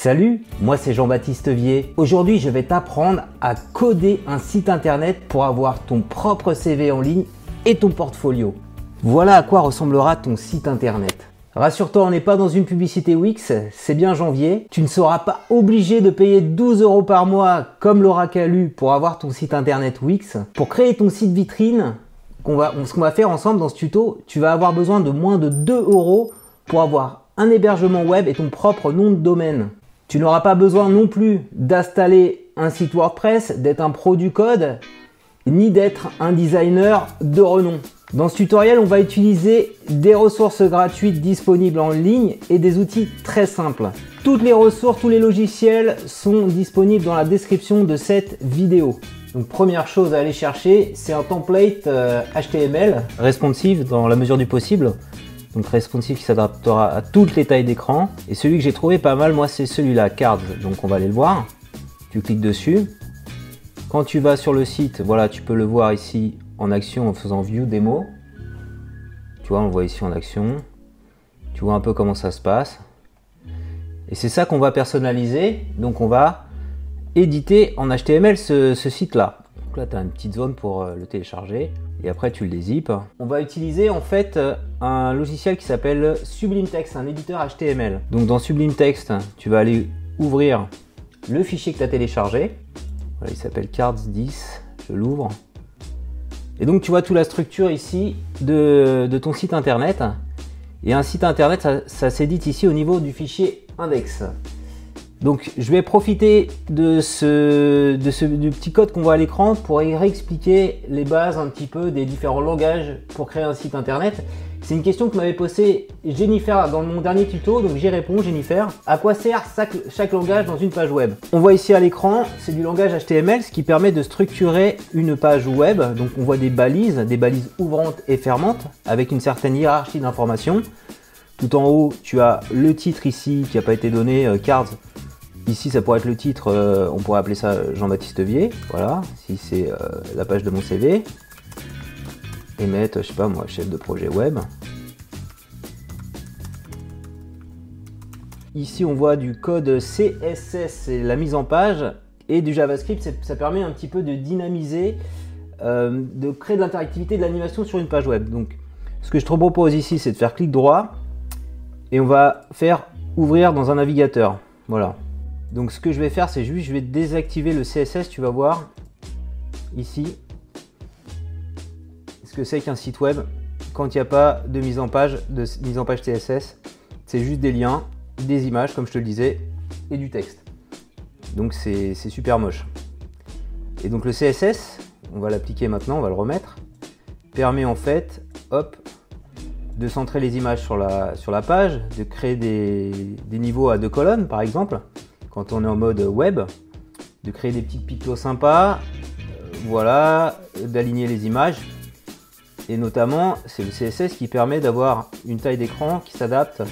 Salut, moi c'est Jean-Baptiste Vier. Aujourd'hui je vais t'apprendre à coder un site internet pour avoir ton propre CV en ligne et ton portfolio. Voilà à quoi ressemblera ton site internet. Rassure-toi, on n'est pas dans une publicité Wix, c'est bien janvier. Tu ne seras pas obligé de payer 12 euros par mois comme Laura Calu pour avoir ton site internet Wix. Pour créer ton site vitrine, ce qu'on va faire ensemble dans ce tuto, tu vas avoir besoin de moins de 2 euros pour avoir un hébergement web et ton propre nom de domaine. Tu n'auras pas besoin non plus d'installer un site WordPress, d'être un pro du code, ni d'être un designer de renom. Dans ce tutoriel, on va utiliser des ressources gratuites disponibles en ligne et des outils très simples. Toutes les ressources, tous les logiciels sont disponibles dans la description de cette vidéo. Donc première chose à aller chercher, c'est un template HTML euh, responsive dans la mesure du possible donc responsive qui s'adaptera à toutes les tailles d'écran. Et celui que j'ai trouvé pas mal, moi, c'est celui-là, Cards. Donc on va aller le voir. Tu cliques dessus. Quand tu vas sur le site, voilà, tu peux le voir ici en action en faisant View Démo. Tu vois, on le voit ici en action. Tu vois un peu comment ça se passe. Et c'est ça qu'on va personnaliser. Donc on va éditer en HTML ce, site-là. Donc là, tu as une petite zone pour euh, le télécharger et après tu le dézippes. On va utiliser en fait euh, un logiciel qui s'appelle Sublime Text, un éditeur HTML. Donc dans Sublime Text, tu vas aller ouvrir le fichier que tu as téléchargé. il s'appelle Cards 10, je l'ouvre. Et donc tu vois toute la structure ici de, ton site internet. Et un site internet, ça, s'édite ici au niveau du fichier index. Donc je vais profiter de ce, de ce du petit code qu'on voit à l'écran pour réexpliquer les bases un petit peu des différents langages pour créer un site internet. C'est une question que m'avait posée Jennifer dans mon dernier tuto, donc j'y réponds Jennifer. À quoi sert chaque, langage dans une page web? On voit ici à l'écran, c'est du langage HTML, ce qui permet de structurer une page web. Donc on voit des balises, des balises ouvrantes et fermantes, avec une certaine hiérarchie d'informations. Tout en haut, tu as le titre ici qui n'a pas été donné, euh, cards Ici, ça pourrait être le titre, euh, on pourrait appeler ça Jean-Baptiste Vier. Voilà, si c'est euh, la page de mon CV. Et mettre, je sais pas moi, chef de projet web. Ici, on voit du code CSS, c'est la mise en page, et du JavaScript, ça permet un petit peu de dynamiser, euh, de créer de l'interactivité, de l'animation sur une page web. Donc, ce que je te propose ici, c'est de faire clic droit, et on va faire ouvrir dans un navigateur. Voilà, donc ce que je vais faire, c'est juste, je vais désactiver le CSS, tu vas voir ici c'est qu'un site web quand il n'y a pas de mise en page, de mise en page CSS. C'est juste des liens, des images, comme je te le disais, et du texte. Donc c'est super moche. Et donc le CSS, on va l'appliquer maintenant, on va le remettre, permet en fait, hop, de centrer les images sur la, sur la page, de créer des, des niveaux à deux colonnes par exemple, quand on est en mode web, de créer des petites pictos sympas, euh, voilà, d'aligner les images. Et notamment, c'est le CSS qui permet d'avoir une taille d'écran qui s'adapte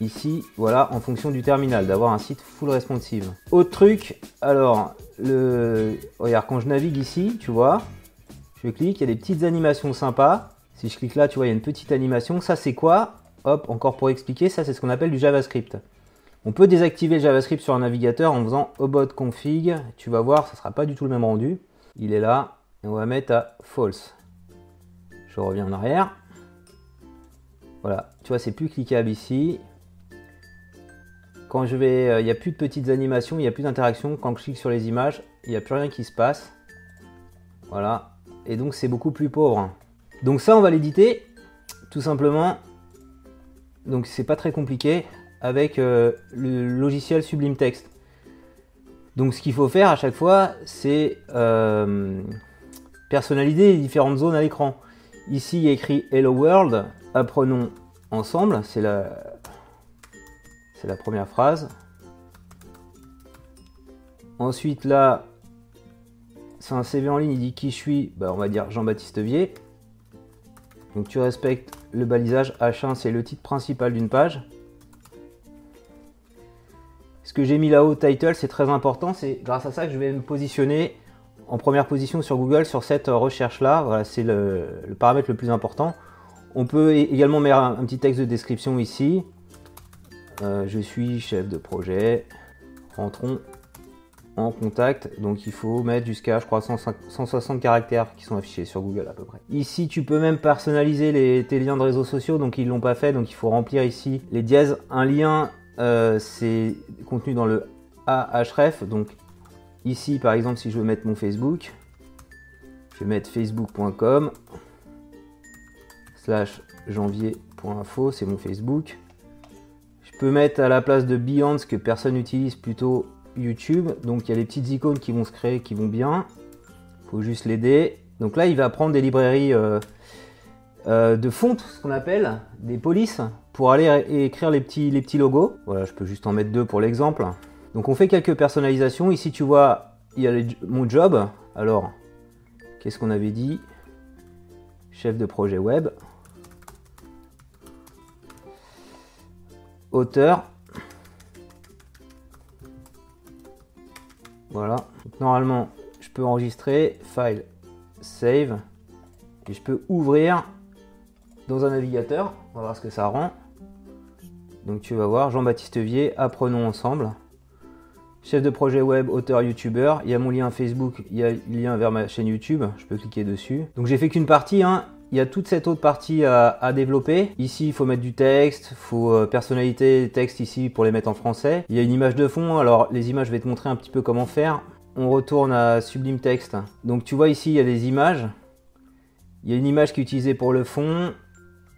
ici, voilà, en fonction du terminal, d'avoir un site full responsive. Autre truc, alors, le, regarde, quand je navigue ici, tu vois, je clique, il y a des petites animations sympas. Si je clique là, tu vois, il y a une petite animation. Ça, c'est quoi? Hop, encore pour expliquer, ça, c'est ce qu'on appelle du JavaScript. On peut désactiver le JavaScript sur un navigateur en faisant obot config. Tu vas voir, ça ne sera pas du tout le même rendu. Il est là. Et on va mettre à false. Je reviens en arrière. Voilà, tu vois, c'est plus cliquable ici. Quand je vais, euh, il n'y a plus de petites animations, il n'y a plus d'interaction. Quand je clique sur les images, il n'y a plus rien qui se passe. Voilà. Et donc c'est beaucoup plus pauvre. Donc ça, on va l'éditer tout simplement. Donc c'est pas très compliqué avec euh, le logiciel Sublime Text. Donc ce qu'il faut faire à chaque fois, c'est euh, personnaliser les différentes zones à l'écran. Ici, il y a écrit Hello World, apprenons ensemble, c'est la, la première phrase. Ensuite, là, c'est un CV en ligne, il dit qui je suis, bah, on va dire Jean-Baptiste Vier. Donc tu respectes le balisage H1, c'est le titre principal d'une page. Ce que j'ai mis là-haut, title, c'est très important. C'est grâce à ça que je vais me positionner en première position sur Google sur cette recherche-là. Voilà, c'est le, paramètre le plus important. On peut également mettre un, petit texte de description ici. euh, je suis chef de projet. Rentrons en contact. Donc il faut mettre jusqu'à, je crois, 160 caractères qui sont affichés sur Google à peu près. Ici, tu peux même personnaliser les, tes liens de réseaux sociaux. Donc ils l'ont pas fait. Donc il faut remplir ici les dièses. Un lien, euh, c'est contenu dans le Ahref. Donc ici, par exemple, si je veux mettre mon Facebook, je vais mettre facebook.com slash janvier.info, c'est mon Facebook. Je peux mettre à la place de Beyond, que personne n'utilise, plutôt YouTube. Donc il y a les petites icônes qui vont se créer, qui vont bien. faut juste l'aider. Donc là, il va prendre des librairies euh, euh, de fonte, ce qu'on appelle des polices, pour aller écrire les petits, les petits logos. Voilà, je peux juste en mettre deux pour l'exemple. Donc on fait quelques personnalisations. Ici, tu vois, il y a mon job. Alors, qu'est-ce qu'on avait dit? Chef de projet web. Auteur. Voilà. normalement, je peux enregistrer, file, save, et je peux ouvrir dans un navigateur. On va voir ce que ça rend. Donc tu vas voir, Jean-Baptiste Vier, apprenons ensemble. Chef de projet web, auteur, youtubeur. Il y a mon lien Facebook, il y a le lien vers ma chaîne YouTube. Je peux cliquer dessus. Donc j'ai fait qu'une partie. Hein. Il y a toute cette autre partie à, développer. Ici, il faut mettre du texte, il faut euh, personnalité texte ici pour les mettre en français. Il y a une image de fond. Alors les images, je vais te montrer un petit peu comment faire. On retourne à Sublime Text. Donc tu vois ici, il y a des images. Il y a une image qui est utilisée pour le fond.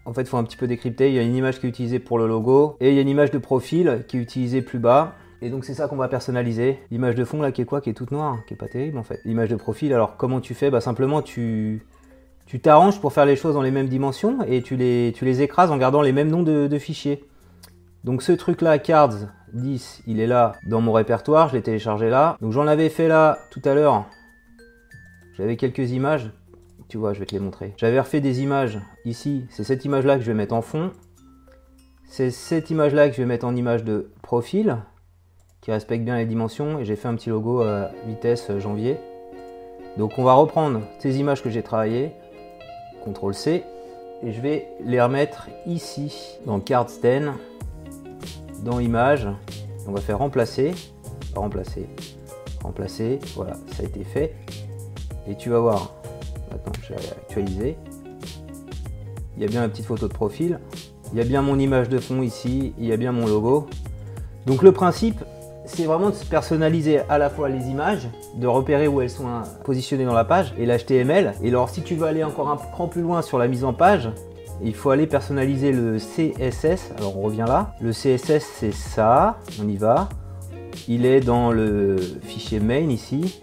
En fait, il faut un petit peu décrypter. Il y a une image qui est utilisée pour le logo. Et il y a une image de profil qui est utilisée plus bas. Et donc c'est ça qu'on va personnaliser. L'image de fond là qui est quoi? Qui est toute noire, qui est pas terrible en fait. L'image de profil, alors comment tu fais? Bah simplement tu tu t'arranges pour faire les choses dans les mêmes dimensions et tu les, tu les écrases en gardant les mêmes noms de, fichiers. Donc ce truc là, cards 10, il est là dans mon répertoire, je l'ai téléchargé là. Donc j'en avais fait là tout à l'heure. J'avais quelques images. Tu vois, je vais te les montrer. J'avais refait des images ici. C'est cette image là que je vais mettre en fond. C'est cette image là que je vais mettre en image de profil qui respecte bien les dimensions et j'ai fait un petit logo à vitesse janvier. Donc on va reprendre ces images que j'ai travaillées, CTRL C, et je vais les remettre ici dans Card 10, dans Images. On va faire remplacer, remplacer, remplacer, voilà, ça a été fait. Et tu vas voir, maintenant je vais actualiser, il y a bien la petite photo de profil, il y a bien mon image de fond ici, il y a bien mon logo. Donc le principe, c'est vraiment de personnaliser à la fois les images, de repérer où elles sont positionnées dans la page et l'HTML. Et alors si tu veux aller encore un cran plus loin sur la mise en page, il faut aller personnaliser le CSS. Alors on revient là. Le CSS c'est ça, on y va. Il est dans le fichier main ici.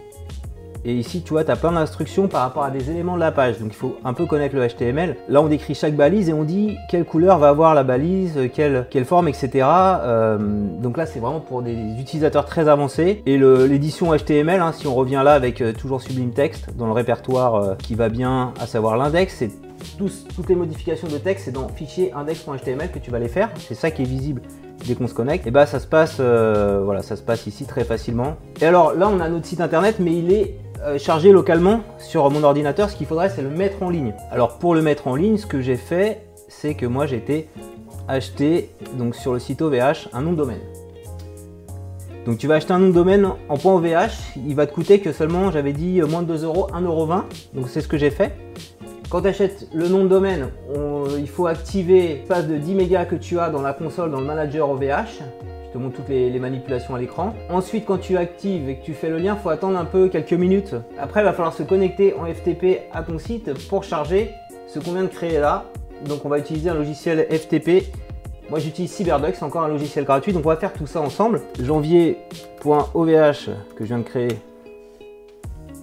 Et ici, tu vois, tu as plein d'instructions par rapport à des éléments de la page. Donc il faut un peu connaître le HTML. Là, on décrit chaque balise et on dit quelle couleur va avoir la balise, quelle, quelle forme, etc. Euh, donc là, c'est vraiment pour des utilisateurs très avancés. Et l'édition HTML, hein, si on revient là avec euh, toujours Sublime Text dans le répertoire euh, qui va bien, à savoir l'index, c'est toutes les modifications de texte, c'est dans fichier index.html que tu vas les faire. C'est ça qui est visible dès qu'on se connecte. Et bah ça se passe, voilà, ça se passe ici très facilement. Et alors là, on a notre site internet, mais il est euh, chargé localement sur mon ordinateur, ce qu'il faudrait c'est le mettre en ligne. Alors pour le mettre en ligne, ce que j'ai fait, c'est que moi été acheter donc sur le site OVH un nom de domaine. Donc tu vas acheter un nom de domaine en .ovh, il va te coûter que seulement, j'avais dit moins de 2 euros, 1,20€. Donc c'est ce que j'ai fait. Quand tu achètes le nom de domaine, il faut activer l'espace de 10 mégas que tu as dans la console, dans le manager OVH toutes les, manipulations à l'écran. Ensuite, quand tu actives et que tu fais le lien, il faut attendre un peu quelques minutes. Après, il va falloir se connecter en FTP à ton site pour charger ce qu'on vient de créer là. Donc, on va utiliser un logiciel FTP. Moi, j'utilise CyberDuck, c'est encore un logiciel gratuit. Donc, on va faire tout ça ensemble. Janvier.ovh que je viens de créer,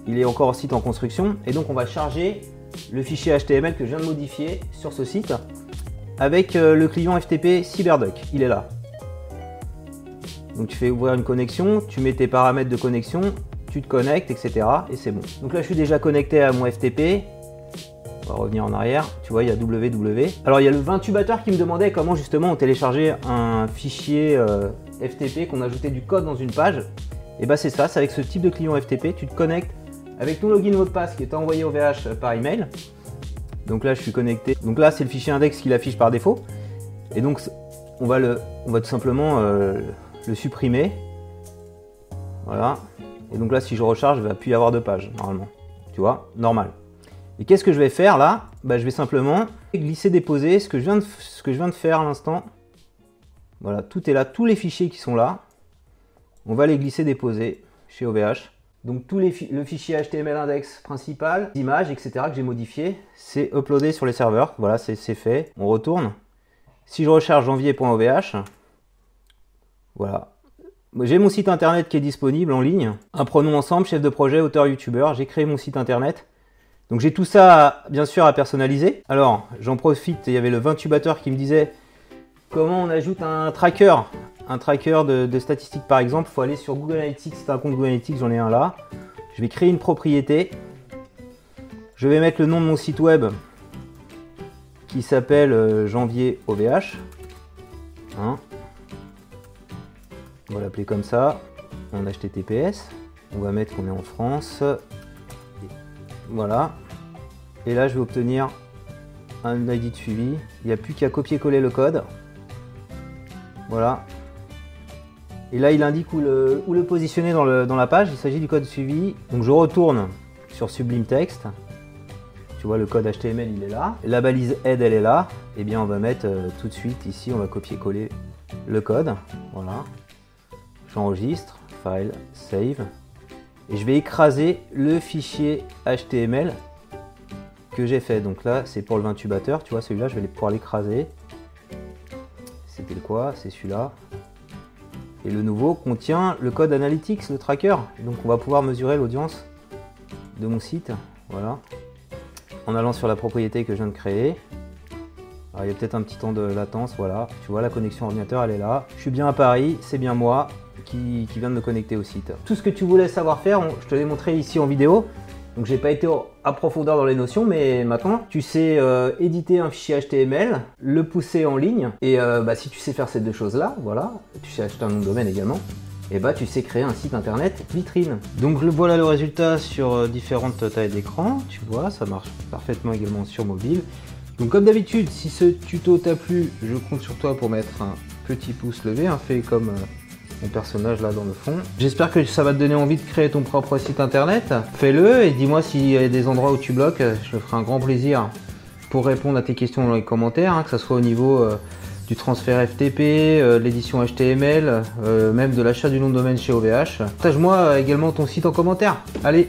il est encore au site en construction. Et donc, on va charger le fichier HTML que je viens de modifier sur ce site avec euh, le client FTP CyberDuck. Il est là. Donc tu fais ouvrir une connexion, tu mets tes paramètres de connexion, tu te connectes, etc. Et c'est bon. Donc là, je suis déjà connecté à mon FTP. On va revenir en arrière. Tu vois, il y a www. Alors, il y a le 20 tubateur qui me demandait comment justement on téléchargeait un fichier euh, FTP, qu'on ajoutait du code dans une page. Et bah, c'est ça, c'est avec ce type de client FTP. Tu te connectes avec ton login mot de passe qui est envoyé au VH par email. Donc là, je suis connecté. Donc là, c'est le fichier index qui affiche par défaut. Et donc, on va, le, on va tout simplement euh, le supprimer. Voilà. Et donc là, si je recharge, il va plus y avoir de page, normalement. Tu vois, normal. Et qu'est-ce que je vais faire là? Bah, Je vais simplement glisser, déposer ce que je viens de, ce que je viens de faire à l'instant. Voilà, tout est là, tous les fichiers qui sont là. On va les glisser, déposer chez OVH. Donc tout les le fichier HTML index principal, images, etc. que j'ai modifié, c'est uploadé sur les serveurs. Voilà, c'est fait. On retourne. Si je recherche janvier.ovh, voilà. J'ai mon site internet qui est disponible en ligne. Apprenons ensemble, chef de projet, auteur, youtubeur. J'ai créé mon site internet. Donc j'ai tout ça, bien sûr, à personnaliser. Alors, j'en profite, il y avait le 20 tubateur qui me disait comment on ajoute un tracker? Un tracker de, statistiques par exemple, il faut aller sur Google Analytics, c'est un compte Google Analytics, j'en ai un là. Je vais créer une propriété. Je vais mettre le nom de mon site web qui s'appelle euh, janvier OVH. Hein. On va l'appeler comme ça, en HTTPS. On va mettre qu'on est en France. Voilà. Et là, je vais obtenir un ID de suivi. Il n'y a plus qu'à copier-coller le code. Voilà. Et là, il indique où le, positionner dans, la page. Il s'agit du code suivi. Donc je retourne sur Sublime Text. Tu vois, le code HTML, il est là. La balise aide, elle est là. Et eh bien, on va mettre euh, tout de suite ici, on va copier-coller le code. Voilà. J'enregistre, file, save. Et je vais écraser le fichier HTML que j'ai fait. Donc là, c'est pour le 20 tubateur. Tu vois, celui-là, je vais pouvoir l'écraser. C'était quoi? C'est celui-là. Et le nouveau contient le code Analytics, le tracker. Donc on va pouvoir mesurer l'audience de mon site. Voilà. En allant sur la propriété que je viens de créer. il y a peut-être un petit temps de latence, voilà. Tu vois, la connexion ordinateur, elle est là. Je suis bien à Paris, c'est bien moi qui, viens de me connecter au site. Tout ce que tu voulais savoir faire, je te l'ai montré ici en vidéo. Donc j'ai pas été à profondeur dans les notions, mais maintenant tu sais euh, éditer un fichier HTML, le pousser en ligne, et euh, bah, si tu sais faire ces deux choses-là, voilà, tu sais acheter un nom de domaine également, et bah tu sais créer un site internet vitrine. Donc voilà le résultat sur euh, différentes tailles d'écran, tu vois, ça marche parfaitement également sur mobile. Donc comme d'habitude, si ce tuto t'a plu, je compte sur toi pour mettre un petit pouce levé, un fait comme personnage là dans le fond. J'espère que ça va te donner envie de créer ton propre site internet. Fais-le et dis-moi s'il y a des endroits où tu bloques. Je me ferai un grand plaisir pour répondre à tes questions dans les commentaires, hein, que ce soit au niveau euh, du transfert FTP, euh, l'édition HTML, euh, même de l'achat du nom de domaine chez OVH. Partage-moi également ton site en commentaire. Allez,